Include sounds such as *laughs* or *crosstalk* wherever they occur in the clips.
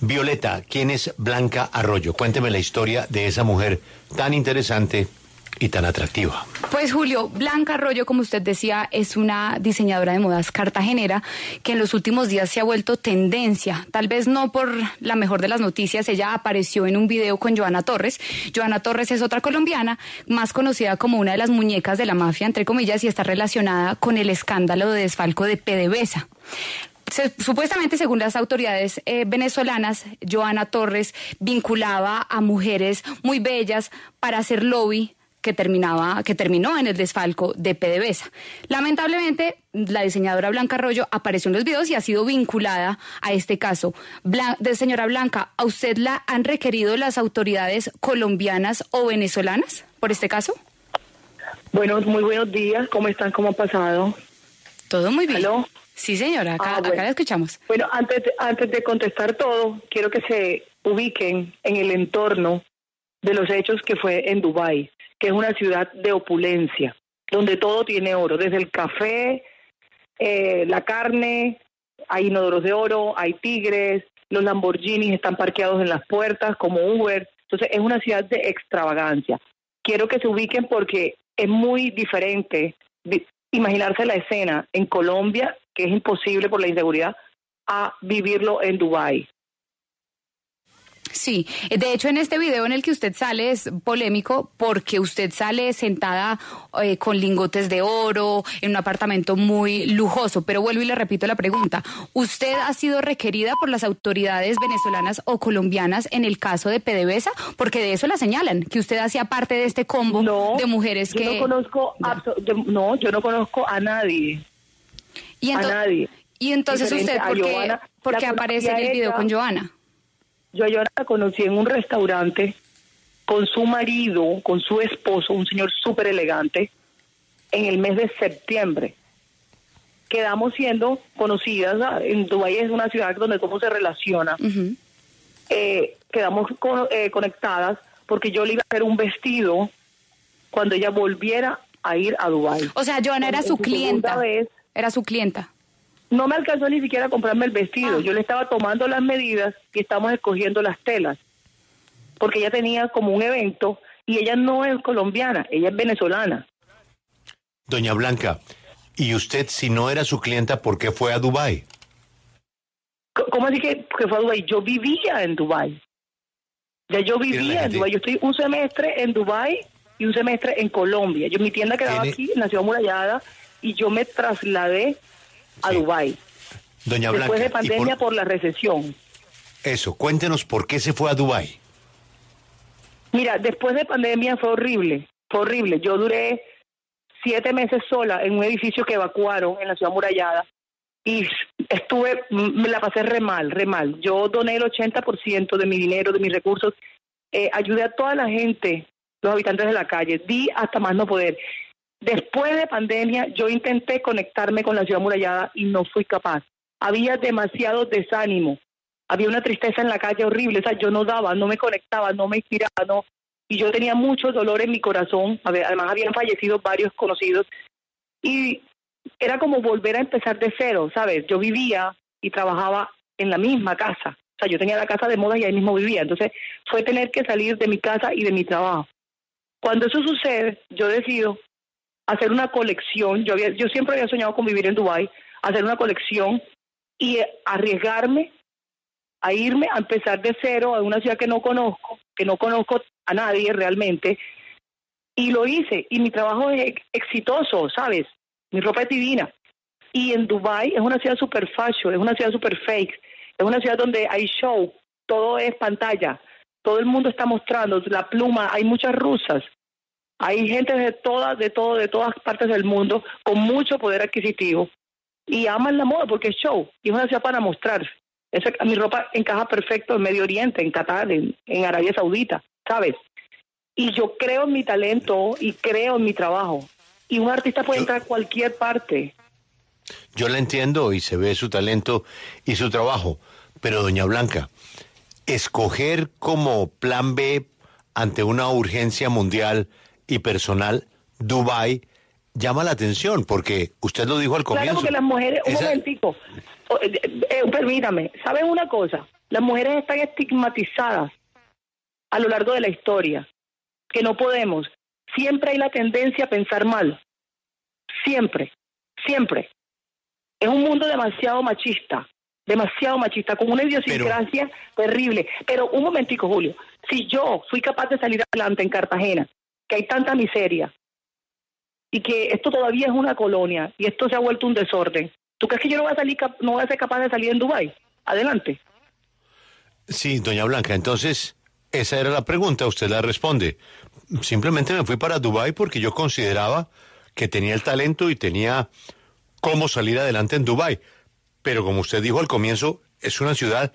Violeta, ¿quién es Blanca Arroyo? Cuénteme la historia de esa mujer tan interesante y tan atractiva. Pues Julio, Blanca Arroyo, como usted decía, es una diseñadora de modas cartagenera que en los últimos días se ha vuelto tendencia, tal vez no por la mejor de las noticias, ella apareció en un video con Joana Torres. Joana Torres es otra colombiana, más conocida como una de las muñecas de la mafia, entre comillas, y está relacionada con el escándalo de desfalco de PDVSA supuestamente, según las autoridades eh, venezolanas, Joana Torres vinculaba a mujeres muy bellas para hacer lobby que terminaba, que terminó en el desfalco de PDVSA. Lamentablemente, la diseñadora Blanca Arroyo apareció en los videos y ha sido vinculada a este caso. de señora Blanca, ¿a usted la han requerido las autoridades colombianas o venezolanas por este caso? Bueno, muy buenos días. ¿Cómo están? ¿Cómo ha pasado? Todo muy bien. Sí, señora, acá, ah, la escuchamos. Bueno, antes de, antes de contestar todo, quiero que se ubiquen en el entorno de los hechos que fue en Dubái, que es una ciudad de opulencia, donde todo tiene oro, desde el café, eh, la carne, hay inodoros de oro, hay tigres, los Lamborghinis están parqueados en las puertas como Uber, entonces es una ciudad de extravagancia. Quiero que se ubiquen porque es muy diferente imaginarse la escena en Colombia, que es imposible por la inseguridad, a vivirlo en Dubái. Sí, de hecho en este video en el que usted sale es polémico porque usted sale sentada eh, con lingotes de oro en un apartamento muy lujoso, pero vuelvo y le repito la pregunta, ¿usted ha sido requerida por las autoridades venezolanas o colombianas en el caso de PDVSA? Porque de eso la señalan, que usted hacía parte de este combo de mujeres yo que... No conozco, no, yo no conozco a nadie. ¿Y a nadie. Y entonces usted, ¿por qué, aparece en el video con Joana? Yo a Joana la conocí en un restaurante con su marido, con su esposo, un señor súper elegante, en el mes de septiembre. Quedamos siendo conocidas, en Dubái es una ciudad donde todo se relaciona. Eh, quedamos eh, conectadas porque yo le iba a hacer un vestido cuando ella volviera a ir a Dubái. O sea, Joana era su clienta. Era su clienta no me alcanzó ni siquiera a comprarme el vestido. Ah. Yo le estaba tomando las medidas y estamos escogiendo las telas. Porque ella tenía como un evento y ella no es colombiana, ella es venezolana. Doña Blanca, ¿y usted si no era su clienta, por qué fue a Dubái? ¿Cómo así que, fue a Dubái? Yo vivía en Dubái. Ya yo vivía en Dubái. Yo estoy un semestre en Dubái y un semestre en Colombia. Yo mi tienda quedaba aquí en la ciudad murallada y yo me trasladé a Dubái. Doña Blanca. Después de pandemia por... la recesión. Eso, cuéntenos por qué se fue a Dubái. Mira, después de pandemia fue horrible, fue horrible. Yo duré siete meses sola en un edificio que evacuaron en la ciudad murallada y estuve, me la pasé re mal, re mal. Yo doné el 80% de mi dinero, de mis recursos, eh, ayudé a toda la gente, los habitantes de la calle, di hasta más no poder. Después de pandemia, yo intenté conectarme con la ciudad murallada y no fui capaz. Había demasiado desánimo, había una tristeza en la calle horrible, o sea, yo no daba, no me conectaba, no me inspiraba, no. Y yo tenía mucho dolor en mi corazón, además habían fallecido varios conocidos. Y era como volver a empezar de cero, ¿sabes? Yo vivía y trabajaba en la misma casa. O sea, yo tenía la casa de moda y ahí mismo vivía. Entonces, fue tener que salir de mi casa y de mi trabajo. Cuando eso sucede, yo decido hacer una colección. Yo, había, yo siempre había soñado con vivir en Dubái, hacer una colección y arriesgarme a irme a empezar de cero a una ciudad que no conozco, que no conozco a nadie realmente. Y lo hice y mi trabajo es exitoso, ¿sabes? Mi ropa es divina. Y en Dubai es una ciudad super fashion, es una ciudad super fake, es una ciudad donde hay show, todo es pantalla, todo el mundo está mostrando la pluma, hay muchas rusas, hay gente de todas, de todo, de todas partes del mundo con mucho poder adquisitivo y aman la moda porque es show y es una ciudad para mostrarse. Esa, mi ropa encaja perfecto en Medio Oriente, en Qatar, en, Arabia Saudita, ¿sabes? Y yo creo en mi talento y creo en mi trabajo. Y un artista puede entrar a cualquier parte. Yo la entiendo y se ve su talento y su trabajo, pero doña Blanca, escoger como plan B ante una urgencia mundial y personal, Dubai llama la atención porque usted lo dijo al comienzo. Claro, porque las mujeres, un momentico, eh, eh, permítame, ¿saben una cosa? las mujeres están estigmatizadas a lo largo de la historia, que no podemos. Siempre hay la tendencia a pensar mal. Siempre, siempre. Es un mundo demasiado machista, demasiado machista, con una idiosincrasia terrible. Pero un momentico, Julio, si yo fui capaz de salir adelante en Cartagena, que hay tanta miseria, y que esto todavía es una colonia, y esto se ha vuelto un desorden, ¿tú crees que yo no voy a, salir, no voy a ser capaz de salir en Dubái? Adelante. Sí, doña Blanca, entonces esa era la pregunta, usted la responde. Simplemente me fui para Dubái porque yo consideraba que tenía el talento y tenía cómo salir adelante en Dubái. Pero como usted dijo al comienzo, es una ciudad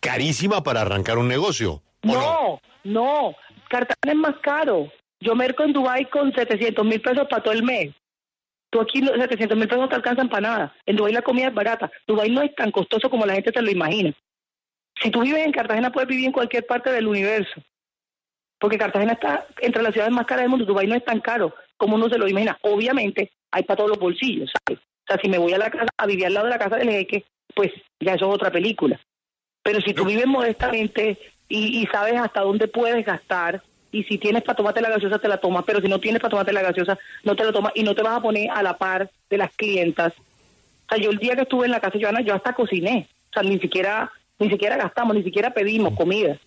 carísima para arrancar un negocio. No, no, Cartagena es más caro. Yo merco en Dubái con 700 mil pesos para todo el mes. Tú aquí 700 mil pesos no te alcanzan para nada. En Dubái la comida es barata. Dubái no es tan costoso como la gente se lo imagina. Si tú vives en Cartagena, puedes vivir en cualquier parte del universo. Porque Cartagena está entre las ciudades más caras del mundo. Dubái no es tan caro como uno se lo imagina. Obviamente, hay para todos los bolsillos, ¿sabes? O sea, si me voy a la casa, a vivir al lado de la casa del jeque, pues ya eso es otra película. Pero si tú vives modestamente y, sabes hasta dónde puedes gastar, y si tienes para tomarte la gaseosa, te la tomas, pero si no tienes para tomarte la gaseosa, no te la tomas y no te vas a poner a la par de las clientas. O sea, yo el día que estuve en la casa de Joana, yo hasta cociné. O sea, ni siquiera, ni siquiera gastamos, ni siquiera pedimos comida.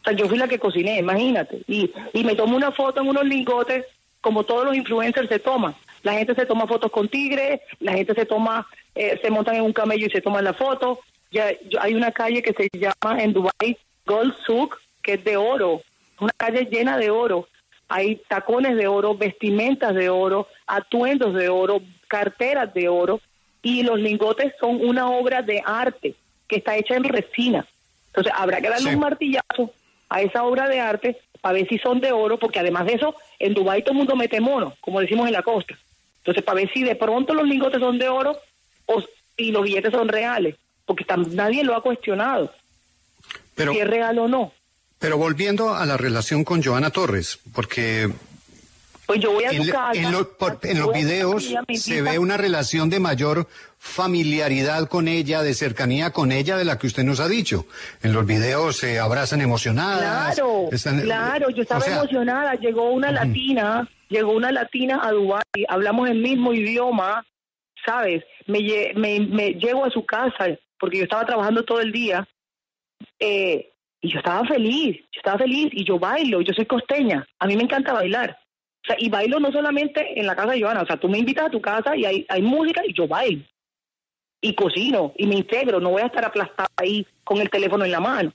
O sea, yo fui la que cociné, imagínate. Y, y me tomo una foto en unos lingotes, como todos los influencers se toman. La gente se toma fotos con tigres, la gente se toma, eh, se montan en un camello y se toman la foto. Ya, hay una calle que se llama en Dubai Gold Souk, que es de oro, una calle llena de oro. Hay tacones de oro, vestimentas de oro, atuendos de oro, carteras de oro y los lingotes son una obra de arte que está hecha en resina. Entonces habrá que darle un martillazo a esa obra de arte para ver si son de oro, porque además de eso, en Dubái todo el mundo mete mono, como decimos en la costa. Entonces, para ver si de pronto los lingotes son de oro o, y los billetes son reales, porque nadie lo ha cuestionado, pero, si es real o no. Pero volviendo a la relación con Joana Torres, porque pues yo voy a en, en, los videos se ve una relación de mayor familiaridad con ella, de cercanía con ella, de la que usted nos ha dicho. En los videos se abrazan emocionadas. Claro, claro, yo estaba emocionada. Llegó una latina, llegó una latina a Dubái, hablamos el mismo idioma, ¿sabes? Me, me, me llego a su casa, porque yo estaba trabajando todo el día, eh, y yo estaba feliz, yo estaba feliz, y yo bailo, yo soy costeña, a mí me encanta bailar. O sea, y bailo no solamente en la casa de Joana, o sea, tú me invitas a tu casa y hay, hay música y yo bailo. Y cocino y me integro, no voy a estar aplastada ahí con el teléfono en la mano.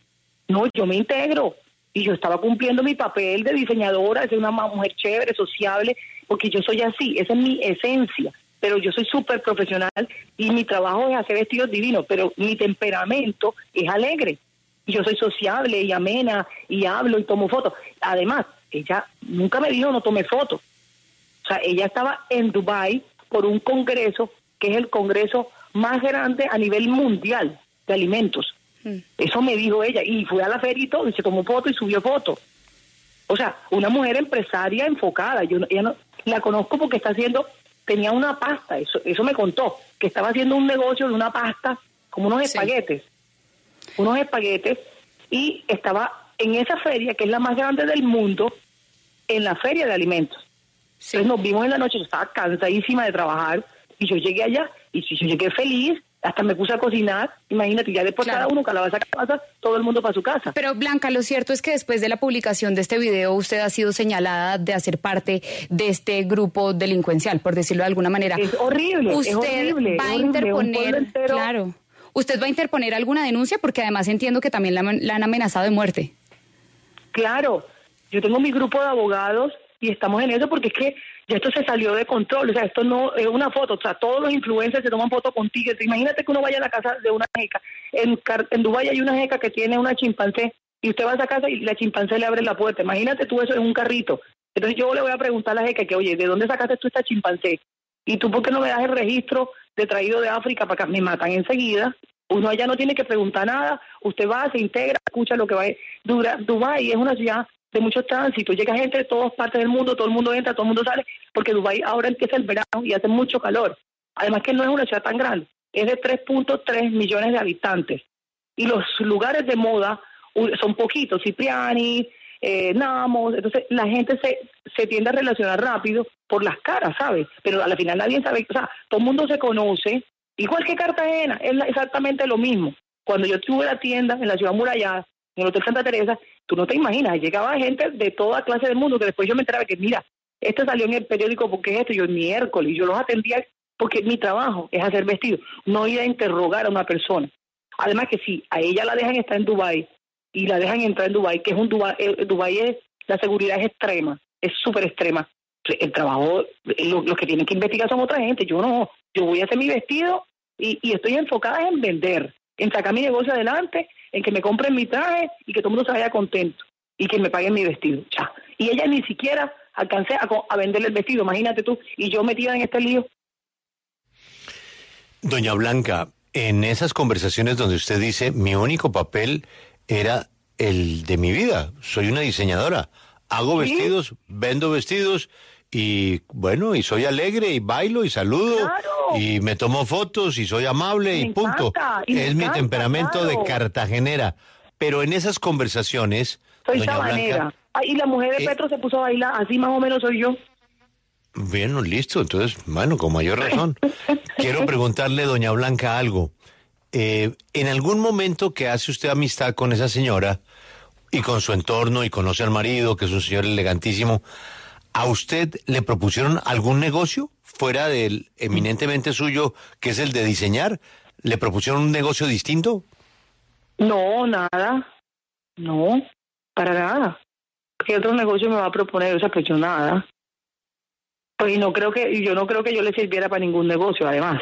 No, yo me integro. Y yo estaba cumpliendo mi papel de diseñadora, de ser una mujer chévere, sociable, porque yo soy así, esa es mi esencia. Pero yo soy súper profesional y mi trabajo es hacer vestidos divinos, pero mi temperamento es alegre. Y yo soy sociable y amena y hablo y tomo fotos. Además, ella nunca me dijo no tome fotos. O sea, ella estaba en Dubai por un congreso que es el congreso más grande a nivel mundial de alimentos. Mm. Eso me dijo ella. Y fue a la feria y todo, y se tomó foto y subió foto. O sea, una mujer empresaria enfocada. Yo ella no, la conozco porque está haciendo, tenía una pasta, eso, eso me contó, que estaba haciendo un negocio de una pasta, como unos espaguetes. Unos espaguetes, y estaba en esa feria, que es la más grande del mundo, en la feria de alimentos. Entonces nos vimos en la noche, yo estaba cansadísima de trabajar y yo llegué allá y yo llegué feliz, hasta me puse a cocinar, imagínate, ya después cada uno calabaza a casa, todo el mundo para su casa. Pero Blanca, lo cierto es que después de la publicación de este video, usted ha sido señalada de hacer parte de este grupo delincuencial, por decirlo de alguna manera. Es horrible, usted es horrible, va a interponer, claro, usted va a interponer alguna denuncia porque además entiendo que también la han amenazado de muerte. Claro, yo tengo mi grupo de abogados y estamos en eso porque es que ya esto se salió de control, o sea, esto no es una foto, o sea, todos los influencers se toman fotos con tigres. Imagínate que uno vaya a la casa de una jeca. En, en Dubái hay una jeca que tiene una chimpancé y usted va a esa casa y la chimpancé le abre la puerta. Imagínate tú eso en un carrito. Entonces yo le voy a preguntar a la jeca que, oye, ¿de dónde sacaste tú esta chimpancé? ¿Y tú por qué no me das el registro de traído de África para que me matan enseguida? Uno allá no tiene que preguntar nada, usted va, se integra, escucha lo que va. Dura, Dubái es una ciudad de mucho tránsito, llega gente de todas partes del mundo, todo el mundo entra, todo el mundo sale, porque Dubái ahora empieza el verano y hace mucho calor. Además que no es una ciudad tan grande, es de 3.3 millones de habitantes y los lugares de moda son poquitos, Cipriani, eh, Namos, entonces la gente se, se tiende a relacionar rápido por las caras, ¿sabes? Pero a la final nadie sabe, o sea, todo el mundo se conoce, igual que Cartagena, es exactamente lo mismo. Cuando yo tuve la tienda en la ciudad murallada, en el Hotel Santa Teresa, tú no te imaginas, llegaba gente de toda clase del mundo, que después yo me enteraba que, mira, este salió en el periódico porque es esto, yo el miércoles, y yo los atendía porque mi trabajo es hacer vestidos, no ir a interrogar a una persona. Además que si a ella la dejan estar en Dubai y la dejan entrar en Dubai, que es un Dubai, eh, Dubai es, la seguridad es extrema, es súper extrema. El trabajo, los que tienen que investigar son otra gente, yo no, yo voy a hacer mi vestido y, y estoy enfocada en vender, en sacar mi negocio adelante, en que me compren mi traje y que todo el mundo se vaya contento y que me paguen mi vestido. Ya. Y ella ni siquiera alcancé a, a venderle el vestido, imagínate tú, y yo metida en este lío. Doña Blanca, en esas conversaciones donde usted dice, mi único papel era el de mi vida, soy una diseñadora, hago vestidos, vendo vestidos y bueno, y soy alegre y bailo y saludo y me tomo fotos y soy amable y punto. es mi temperamento de cartagenera. Pero en esas conversaciones... Soy sabanera. y la mujer de eh, Petro se puso a bailar, así más o menos soy yo. Bien, listo. Entonces, bueno, con mayor razón. *laughs* Quiero preguntarle, doña Blanca, algo. Eh, en algún momento que hace usted amistad con esa señora y con su entorno y conoce al marido, que es un señor elegantísimo, ¿a usted le propusieron algún negocio fuera del eminentemente suyo, que es el de diseñar? ¿Le propusieron un negocio distinto? No, nada. No, para nada. ¿Qué otro negocio me va a proponer? O sea, pues yo nada. Pues no creo que, yo no creo que yo le sirviera para ningún negocio, además.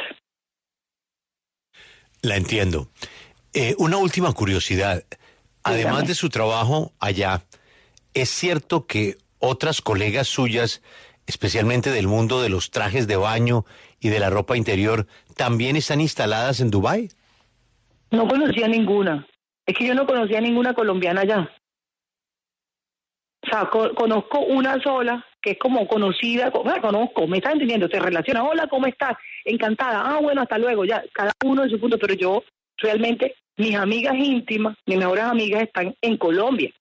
La entiendo. Eh, una última curiosidad. Además de su trabajo allá, ¿es cierto que otras colegas suyas, especialmente del mundo de los trajes de baño y de la ropa interior, también están instaladas en Dubái? No conocía ninguna. Es que yo no conocía ninguna colombiana allá. O sea, conozco una sola que es como conocida, bueno, conozco, me estás entendiendo, te relaciona, hola, ¿cómo estás? Encantada, ah, bueno, hasta luego, ya, cada uno en su punto, pero yo realmente, mis amigas íntimas, mis mejores amigas están en Colombia.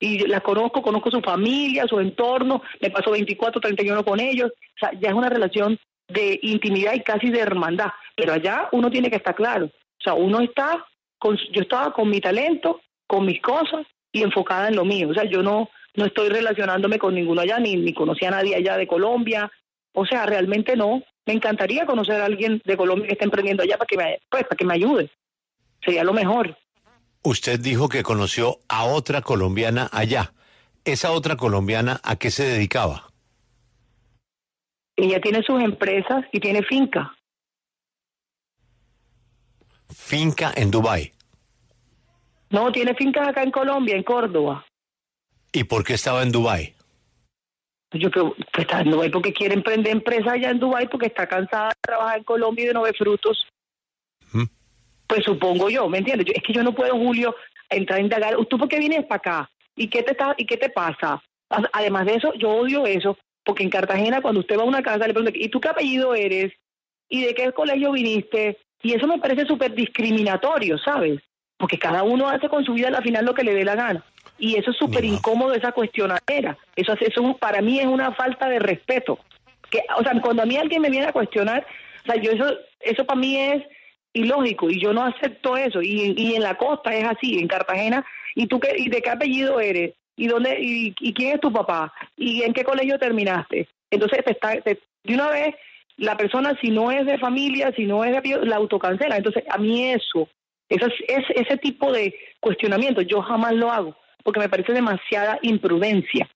Y las conozco, conozco su familia, su entorno, me paso 24, 31 con ellos, o sea, ya es una relación de intimidad y casi de hermandad, pero allá uno tiene que estar claro, o sea, uno está, con, yo estaba con mi talento, con mis cosas y enfocada en lo mío, o sea, yo no, no estoy relacionándome con ninguno allá, ni, ni conocí a nadie allá de Colombia. O sea, realmente no. Me encantaría conocer a alguien de Colombia que esté emprendiendo allá para que me, pues, para que me ayude. Sería lo mejor. Usted dijo que conoció a otra colombiana allá. ¿Esa otra colombiana a qué se dedicaba? Ella tiene sus empresas y tiene finca. ¿Finca en Dubái? No, tiene fincas acá en Colombia, en Córdoba. ¿Y por qué estaba en Dubái? Yo creo que está en Dubái porque quiere emprender empresa allá en Dubái porque está cansada de trabajar en Colombia y de no ver frutos. Pues supongo yo, ¿me entiendes? es que yo no puedo, Julio, entrar a indagar. ¿Tú por qué vienes para acá? ¿Y qué te está, y qué te pasa? Además de eso, yo odio eso, porque en Cartagena cuando usted va a una casa le pregunta, ¿y tú qué apellido eres? ¿Y de qué colegio viniste? Y eso me parece súper discriminatorio, ¿sabes? Porque cada uno hace con su vida al final lo que le dé la gana. Y eso es súper incómodo, esa cuestionadera. Eso, eso para mí es una falta de respeto. Que, o sea, cuando a mí alguien me viene a cuestionar, o sea, yo eso, eso para mí es ilógico y yo no acepto eso. Y, y en la costa es así, en Cartagena. ¿Y tú qué, y de qué apellido eres? ¿Y dónde y, y quién es tu papá? ¿Y en qué colegio terminaste? Entonces, te está, de una vez, la persona, si no es de familia, si no es de apellido, la autocancela. Entonces, a mí eso, eso es, ese tipo de cuestionamiento, yo jamás lo hago porque me parece demasiada imprudencia.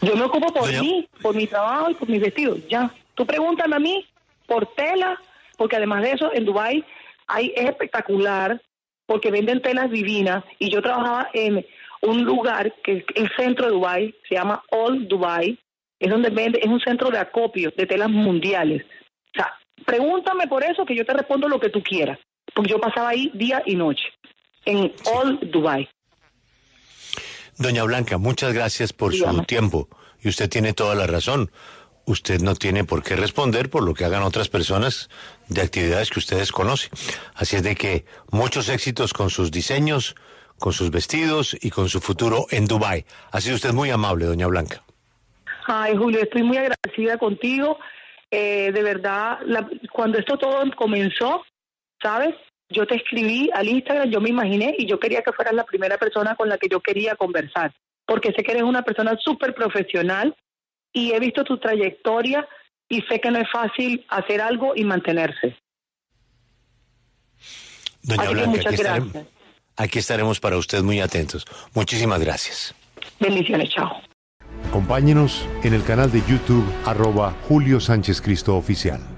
Yo me ocupo por mí, por mi trabajo y por mis vestidos, ya. Tú pregúntame a mí por tela, porque además de eso, en Dubai hay, es espectacular, porque venden telas divinas, y yo trabajaba en un lugar que es el centro de Dubai, se llama All Dubai, es donde vende, es un centro de acopio de telas mundiales. O sea, pregúntame por eso que yo te respondo lo que tú quieras, porque yo pasaba ahí día y noche en All Dubai. Doña Blanca, muchas gracias por su tiempo y usted tiene toda la razón. usted no tiene por qué responder por lo que hagan otras personas de actividades que ustedes conocen. Así es de que muchos éxitos con sus diseños, con sus vestidos y con su futuro en Dubai. Ha sido usted muy amable, doña Blanca. Ay, Julio, estoy muy agradecida contigo. Eh, de verdad, cuando esto todo comenzó, ¿sabes? Yo te escribí al Instagram, yo me imaginé y yo quería que fueras la primera persona con la que yo quería conversar, porque sé que eres una persona súper profesional y he visto tu trayectoria y sé que no es fácil hacer algo y mantenerse. Doña Blanca, muchas aquí, gracias. Estaremos, aquí estaremos para usted muy atentos. Muchísimas gracias. Bendiciones, chao. Acompáñenos en el canal de YouTube arroba Julio Sánchez Cristo Oficial.